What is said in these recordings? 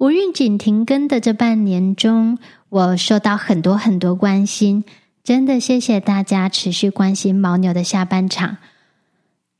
无预警停更的这半年中，我收到很多很多关心，真的谢谢大家持续关心牦牛的下半场。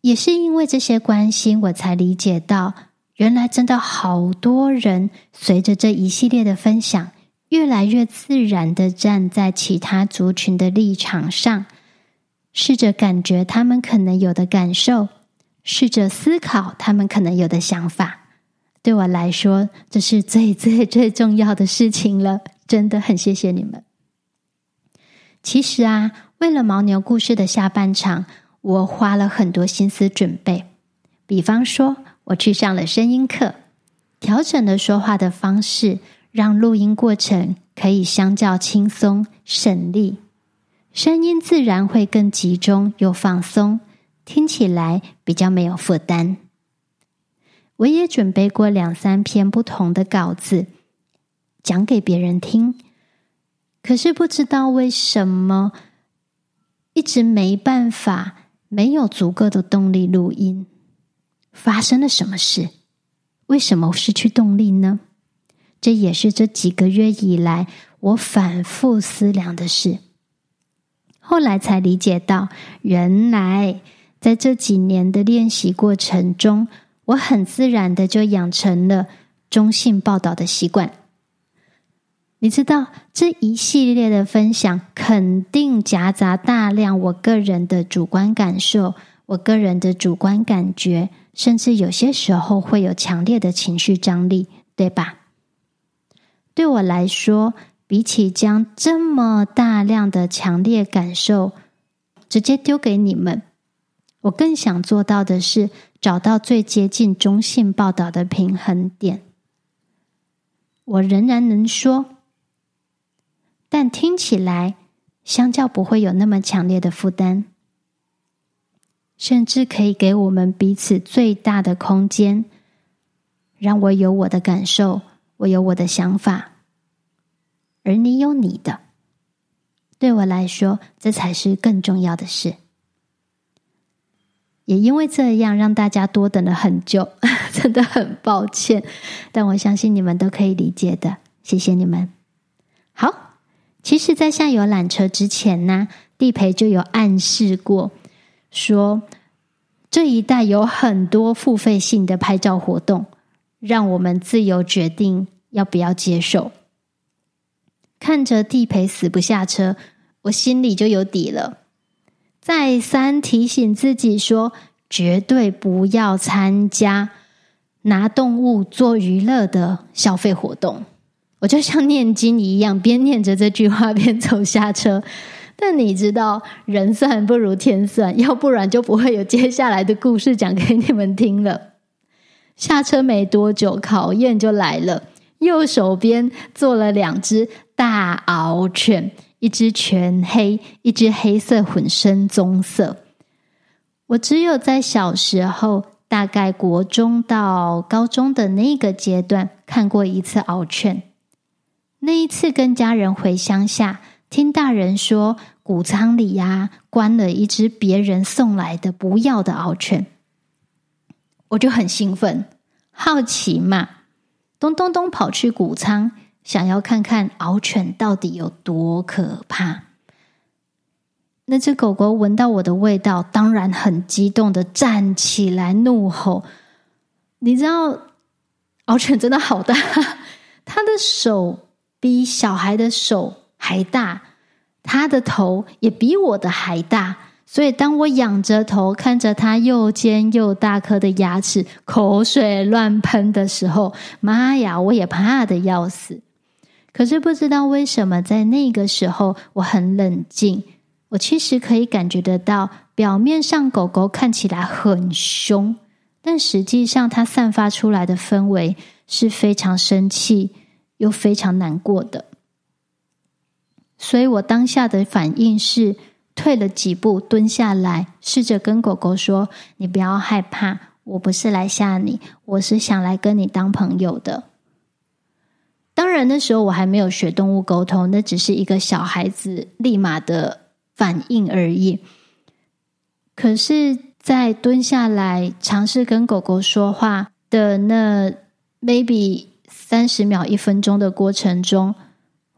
也是因为这些关心，我才理解到，原来真的好多人随着这一系列的分享。越来越自然的站在其他族群的立场上，试着感觉他们可能有的感受，试着思考他们可能有的想法。对我来说，这是最最最重要的事情了。真的很谢谢你们。其实啊，为了牦牛故事的下半场，我花了很多心思准备。比方说，我去上了声音课，调整了说话的方式。让录音过程可以相较轻松省力，声音自然会更集中又放松，听起来比较没有负担。我也准备过两三篇不同的稿子，讲给别人听，可是不知道为什么一直没办法，没有足够的动力录音。发生了什么事？为什么失去动力呢？这也是这几个月以来我反复思量的事。后来才理解到，原来在这几年的练习过程中，我很自然的就养成了中性报道的习惯。你知道，这一系列的分享肯定夹杂大量我个人的主观感受，我个人的主观感觉，甚至有些时候会有强烈的情绪张力，对吧？对我来说，比起将这么大量的强烈感受直接丢给你们，我更想做到的是找到最接近中性报道的平衡点。我仍然能说，但听起来相较不会有那么强烈的负担，甚至可以给我们彼此最大的空间，让我有我的感受。我有我的想法，而你有你的。对我来说，这才是更重要的事。也因为这样，让大家多等了很久，真的很抱歉。但我相信你们都可以理解的，谢谢你们。好，其实，在下游缆车之前呢，地陪就有暗示过，说这一带有很多付费性的拍照活动。让我们自由决定要不要接受。看着地陪死不下车，我心里就有底了。再三提醒自己说，绝对不要参加拿动物做娱乐的消费活动。我就像念经一样，边念着这句话边走下车。但你知道，人算不如天算，要不然就不会有接下来的故事讲给你们听了。下车没多久，考验就来了。右手边坐了两只大獒犬，一只全黑，一只黑色混深棕色。我只有在小时候，大概国中到高中的那个阶段，看过一次獒犬。那一次跟家人回乡下，听大人说，谷仓里呀关了一只别人送来的不要的獒犬。我就很兴奋，好奇嘛，咚咚咚跑去谷仓，想要看看獒犬到底有多可怕。那只狗狗闻到我的味道，当然很激动的站起来怒吼。你知道，獒犬真的好大，它的手比小孩的手还大，它的头也比我的还大。所以，当我仰着头看着它又尖又大颗的牙齿，口水乱喷的时候，妈呀，我也怕的要死。可是不知道为什么，在那个时候我很冷静。我其实可以感觉得到，表面上狗狗看起来很凶，但实际上它散发出来的氛围是非常生气又非常难过的。所以我当下的反应是退了几步，蹲下来，试着跟狗狗说：“你不要害怕，我不是来吓你，我是想来跟你当朋友的。”当然，那时候我还没有学动物沟通，那只是一个小孩子立马的反应而已。可是，在蹲下来尝试跟狗狗说话的那 maybe 三十秒、一分钟的过程中，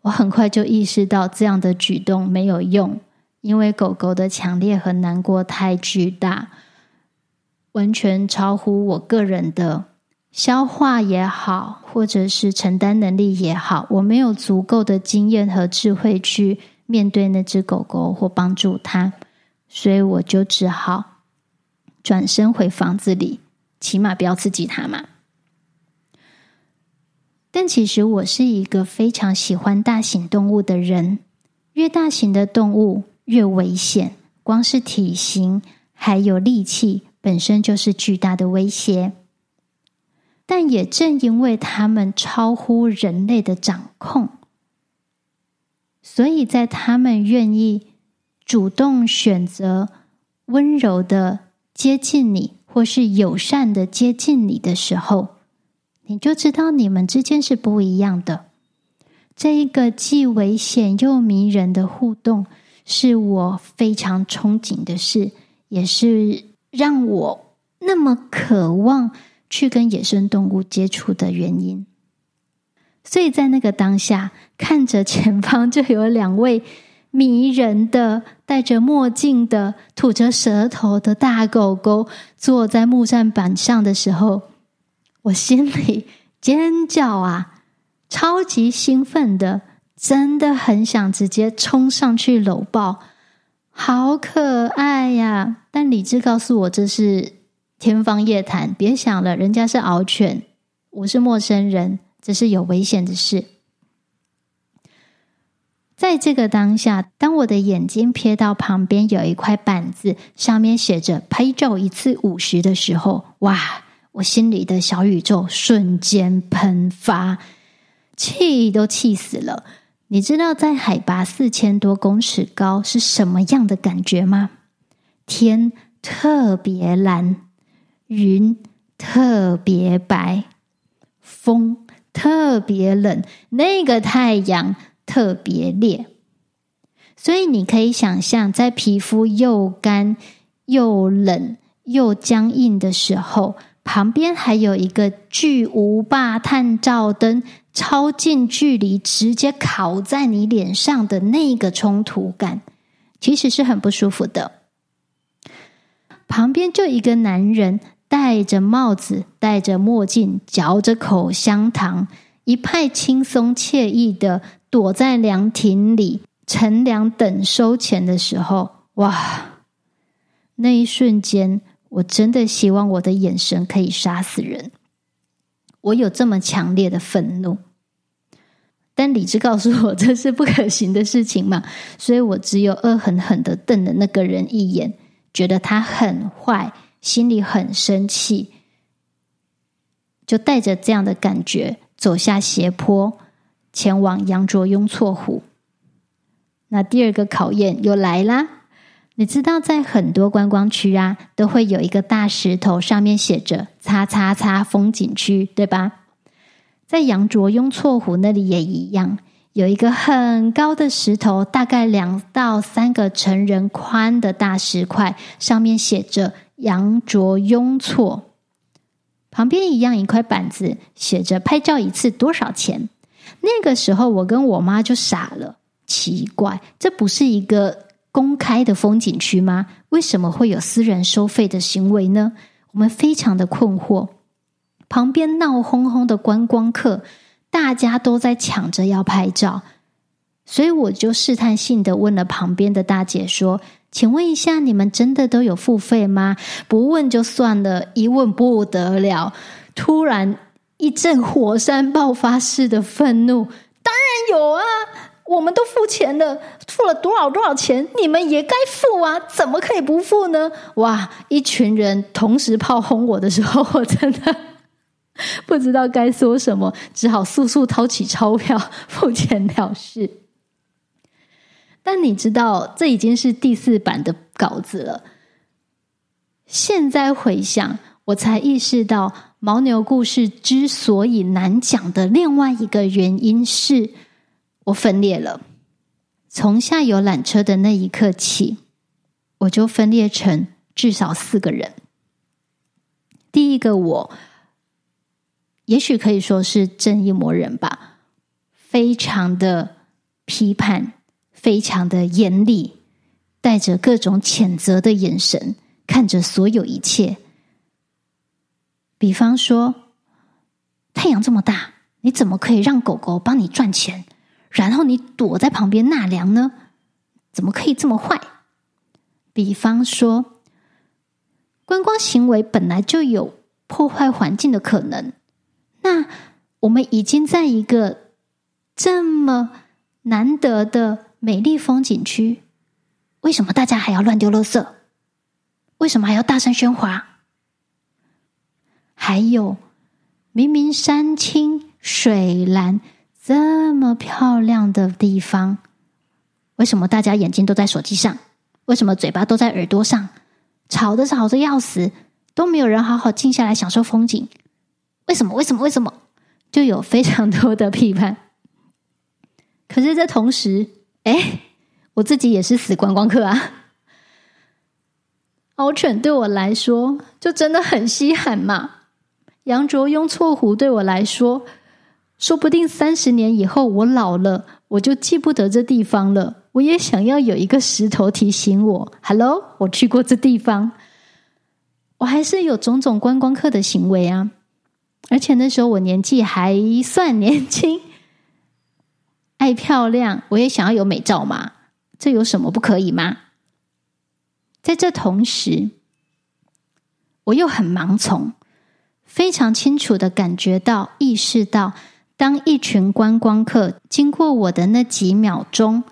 我很快就意识到这样的举动没有用，因为狗狗的强烈和难过太巨大，完全超乎我个人的消化也好，或者是承担能力也好，我没有足够的经验和智慧去面对那只狗狗或帮助它，所以我就只好转身回房子里，起码不要刺激它嘛。但其实我是一个非常喜欢大型动物的人，越大型的动物越危险，光是体型还有力气本身就是巨大的威胁。但也正因为他们超乎人类的掌控，所以在他们愿意主动选择温柔的接近你，或是友善的接近你的时候。你就知道你们之间是不一样的。这一个既危险又迷人的互动，是我非常憧憬的事，也是让我那么渴望去跟野生动物接触的原因。所以在那个当下，看着前方就有两位迷人的、戴着墨镜的、吐着舌头的大狗狗坐在木栈板上的时候。我心里尖叫啊，超级兴奋的，真的很想直接冲上去搂抱，好可爱呀！但理智告诉我这是天方夜谭，别想了，人家是獒犬，我是陌生人，这是有危险的事。在这个当下，当我的眼睛瞥到旁边有一块板子，上面写着“拍照一次五十”的时候，哇！我心里的小宇宙瞬间喷发，气都气死了。你知道在海拔四千多公尺高是什么样的感觉吗？天特别蓝，云特别白，风特别冷，那个太阳特别烈。所以你可以想象，在皮肤又干又冷又僵硬的时候。旁边还有一个巨无霸探照灯，超近距离直接烤在你脸上的那个冲突感，其实是很不舒服的。旁边就一个男人戴着帽子，戴着墨镜，嚼着口香糖，一派轻松惬意的躲在凉亭里乘凉等收钱的时候，哇！那一瞬间。我真的希望我的眼神可以杀死人。我有这么强烈的愤怒，但理智告诉我这是不可行的事情嘛，所以我只有恶狠狠的瞪了那个人一眼，觉得他很坏，心里很生气，就带着这样的感觉走下斜坡，前往羊卓雍措湖。那第二个考验又来啦。你知道，在很多观光区啊，都会有一个大石头，上面写着“叉叉叉风景区”，对吧？在羊卓雍措湖那里也一样，有一个很高的石头，大概两到三个成人宽的大石块，上面写着“羊卓雍措”。旁边一样一块板子，写着“拍照一次多少钱”。那个时候，我跟我妈就傻了，奇怪，这不是一个。公开的风景区吗？为什么会有私人收费的行为呢？我们非常的困惑。旁边闹哄哄的观光客，大家都在抢着要拍照，所以我就试探性的问了旁边的大姐说：“请问一下，你们真的都有付费吗？不问就算了，一问不得了，突然一阵火山爆发式的愤怒，当然有啊！”我们都付钱了，付了多少多少钱？你们也该付啊！怎么可以不付呢？哇！一群人同时炮轰我的时候，我真的不知道该说什么，只好速速掏起钞票付钱了事。但你知道，这已经是第四版的稿子了。现在回想，我才意识到牦牛故事之所以难讲的另外一个原因是，我分裂了。从下游缆车的那一刻起，我就分裂成至少四个人。第一个我，也许可以说是正义魔人吧，非常的批判。非常的严厉，带着各种谴责的眼神看着所有一切。比方说，太阳这么大，你怎么可以让狗狗帮你赚钱，然后你躲在旁边纳凉呢？怎么可以这么坏？比方说，观光行为本来就有破坏环境的可能，那我们已经在一个这么难得的。美丽风景区，为什么大家还要乱丢垃圾？为什么还要大声喧哗？还有，明明山清水蓝这么漂亮的地方，为什么大家眼睛都在手机上？为什么嘴巴都在耳朵上？吵得吵得要死，都没有人好好静下来享受风景。为什么？为什么？为什么？就有非常多的批判。可是在同时，哎，我自己也是死观光客啊！獒犬对我来说就真的很稀罕嘛。羊卓雍措湖对我来说，说不定三十年以后我老了，我就记不得这地方了。我也想要有一个石头提醒我：“Hello，我去过这地方。”我还是有种种观光客的行为啊，而且那时候我年纪还算年轻。爱漂亮，我也想要有美照嘛，这有什么不可以吗？在这同时，我又很盲从，非常清楚的感觉到、意识到，当一群观光客经过我的那几秒钟，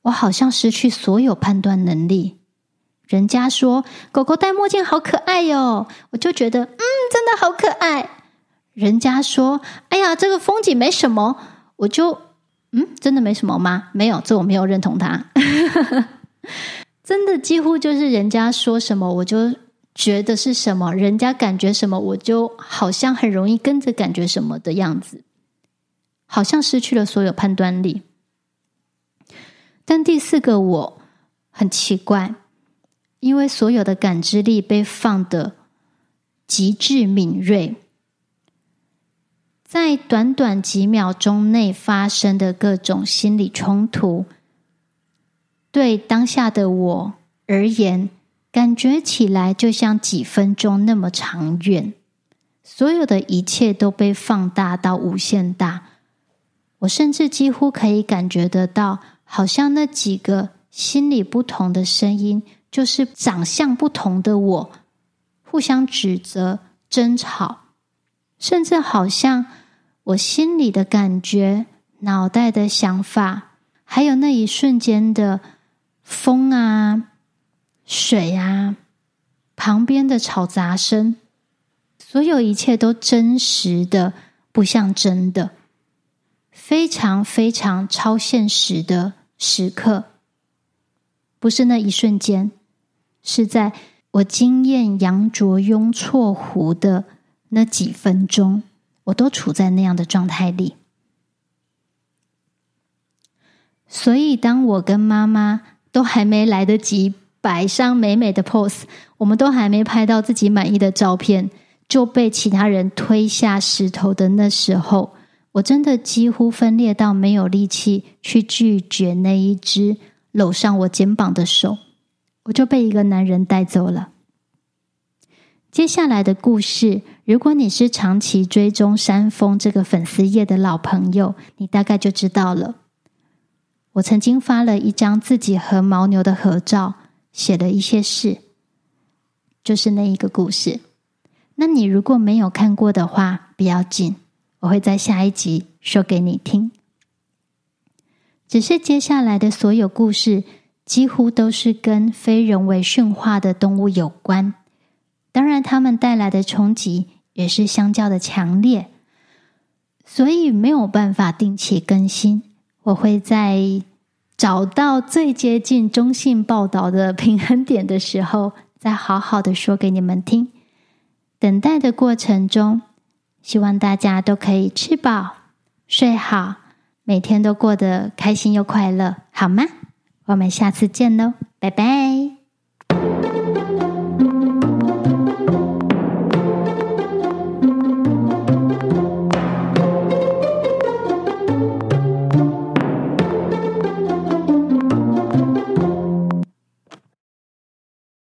我好像失去所有判断能力。人家说狗狗戴墨镜好可爱哟，我就觉得嗯，真的好可爱。人家说哎呀，这个风景没什么，我就。嗯，真的没什么吗？没有，这我没有认同他。真的几乎就是人家说什么，我就觉得是什么；人家感觉什么，我就好像很容易跟着感觉什么的样子，好像失去了所有判断力。但第四个我很奇怪，因为所有的感知力被放得极致敏锐。在短短几秒钟内发生的各种心理冲突，对当下的我而言，感觉起来就像几分钟那么长远。所有的一切都被放大到无限大，我甚至几乎可以感觉得到，好像那几个心理不同的声音，就是长相不同的我，互相指责、争吵。甚至好像我心里的感觉、脑袋的想法，还有那一瞬间的风啊、水啊、旁边的吵杂声，所有一切都真实的不像真的，非常非常超现实的时刻，不是那一瞬间，是在我惊艳羊卓雍措湖的。那几分钟，我都处在那样的状态里。所以，当我跟妈妈都还没来得及摆上美美的 pose，我们都还没拍到自己满意的照片，就被其他人推下石头的那时候，我真的几乎分裂到没有力气去拒绝那一只搂上我肩膀的手，我就被一个男人带走了。接下来的故事，如果你是长期追踪山峰这个粉丝页的老朋友，你大概就知道了。我曾经发了一张自己和牦牛的合照，写了一些事，就是那一个故事。那你如果没有看过的话，不要紧，我会在下一集说给你听。只是接下来的所有故事，几乎都是跟非人为驯化的动物有关。当然，他们带来的冲击也是相较的强烈，所以没有办法定期更新。我会在找到最接近中性报道的平衡点的时候，再好好的说给你们听。等待的过程中，希望大家都可以吃饱、睡好，每天都过得开心又快乐，好吗？我们下次见喽，拜拜。